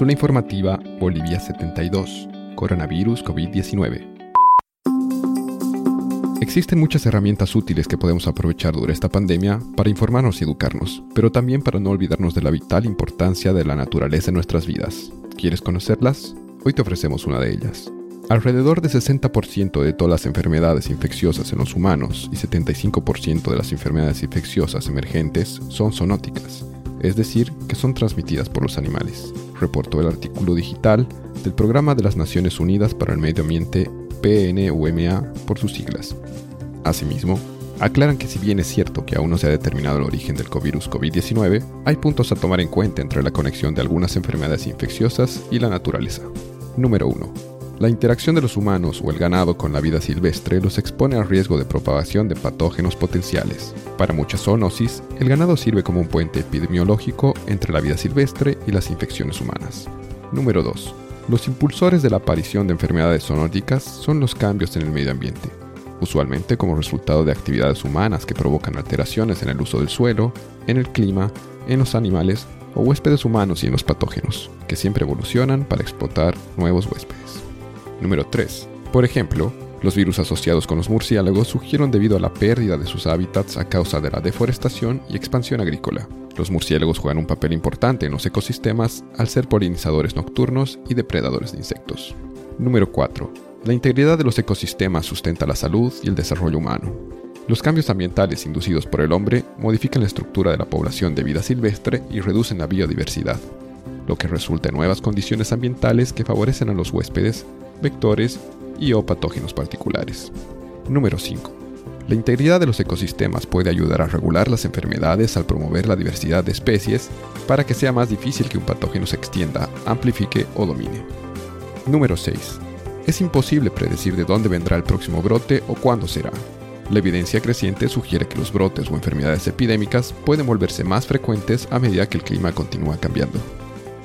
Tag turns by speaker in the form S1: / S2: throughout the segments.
S1: Cápsula informativa Bolivia 72. Coronavirus COVID-19. Existen muchas herramientas útiles que podemos aprovechar durante esta pandemia para informarnos y educarnos, pero también para no olvidarnos de la vital importancia de la naturaleza en nuestras vidas. ¿Quieres conocerlas? Hoy te ofrecemos una de ellas. Alrededor de 60% de todas las enfermedades infecciosas en los humanos y 75% de las enfermedades infecciosas emergentes son zoonóticas, es decir, que son transmitidas por los animales, reportó el artículo digital del Programa de las Naciones Unidas para el Medio Ambiente PNUMA por sus siglas. Asimismo, aclaran que si bien es cierto que aún no se ha determinado el origen del virus COVID-19, hay puntos a tomar en cuenta entre la conexión de algunas enfermedades infecciosas y la naturaleza. Número 1 la interacción de los humanos o el ganado con la vida silvestre los expone al riesgo de propagación de patógenos potenciales. Para muchas zoonosis, el ganado sirve como un puente epidemiológico entre la vida silvestre y las infecciones humanas. Número 2. Los impulsores de la aparición de enfermedades zoonóticas son los cambios en el medio ambiente, usualmente como resultado de actividades humanas que provocan alteraciones en el uso del suelo, en el clima, en los animales o huéspedes humanos y en los patógenos, que siempre evolucionan para explotar nuevos huéspedes. Número 3. Por ejemplo, los virus asociados con los murciélagos surgieron debido a la pérdida de sus hábitats a causa de la deforestación y expansión agrícola. Los murciélagos juegan un papel importante en los ecosistemas al ser polinizadores nocturnos y depredadores de insectos. Número 4. La integridad de los ecosistemas sustenta la salud y el desarrollo humano. Los cambios ambientales inducidos por el hombre modifican la estructura de la población de vida silvestre y reducen la biodiversidad, lo que resulta en nuevas condiciones ambientales que favorecen a los huéspedes vectores y o patógenos particulares. Número 5. La integridad de los ecosistemas puede ayudar a regular las enfermedades al promover la diversidad de especies para que sea más difícil que un patógeno se extienda, amplifique o domine. Número 6. Es imposible predecir de dónde vendrá el próximo brote o cuándo será. La evidencia creciente sugiere que los brotes o enfermedades epidémicas pueden volverse más frecuentes a medida que el clima continúa cambiando.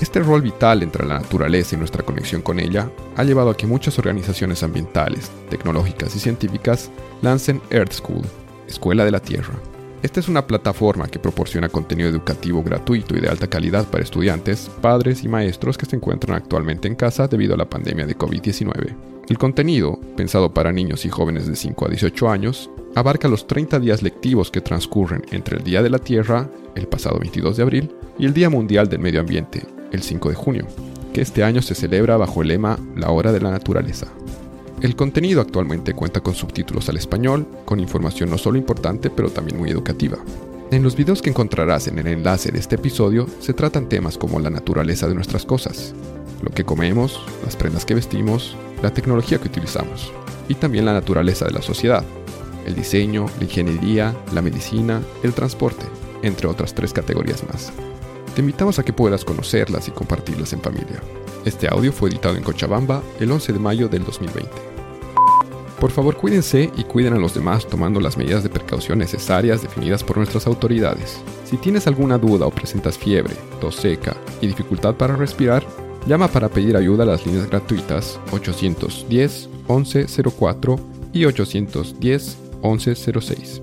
S1: Este rol vital entre la naturaleza y nuestra conexión con ella ha llevado a que muchas organizaciones ambientales, tecnológicas y científicas lancen Earth School, Escuela de la Tierra. Esta es una plataforma que proporciona contenido educativo gratuito y de alta calidad para estudiantes, padres y maestros que se encuentran actualmente en casa debido a la pandemia de COVID-19. El contenido, pensado para niños y jóvenes de 5 a 18 años, abarca los 30 días lectivos que transcurren entre el Día de la Tierra, el pasado 22 de abril, y el Día Mundial del Medio Ambiente, el 5 de junio, que este año se celebra bajo el lema La Hora de la Naturaleza. El contenido actualmente cuenta con subtítulos al español, con información no solo importante, pero también muy educativa. En los videos que encontrarás en el enlace de este episodio se tratan temas como la naturaleza de nuestras cosas, lo que comemos, las prendas que vestimos, la tecnología que utilizamos, y también la naturaleza de la sociedad, el diseño, la ingeniería, la medicina, el transporte, entre otras tres categorías más. Te invitamos a que puedas conocerlas y compartirlas en familia. Este audio fue editado en Cochabamba el 11 de mayo del 2020. Por favor, cuídense y cuiden a los demás tomando las medidas de precaución necesarias definidas por nuestras autoridades. Si tienes alguna duda o presentas fiebre, tos seca y dificultad para respirar, llama para pedir ayuda a las líneas gratuitas 810 1104 y 810 1106.